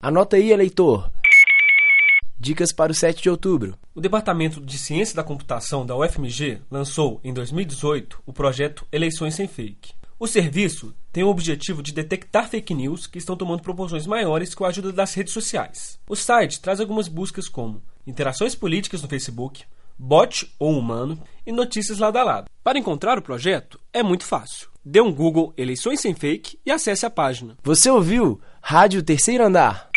Anota aí, eleitor. Dicas para o 7 de outubro. O Departamento de Ciência da Computação da UFMG lançou, em 2018, o projeto Eleições Sem Fake. O serviço tem o objetivo de detectar fake news que estão tomando proporções maiores com a ajuda das redes sociais. O site traz algumas buscas como interações políticas no Facebook, bot ou humano e notícias lado a lado. Para encontrar o projeto é muito fácil. Dê um Google Eleições Sem Fake e acesse a página. Você ouviu Rádio Terceiro Andar.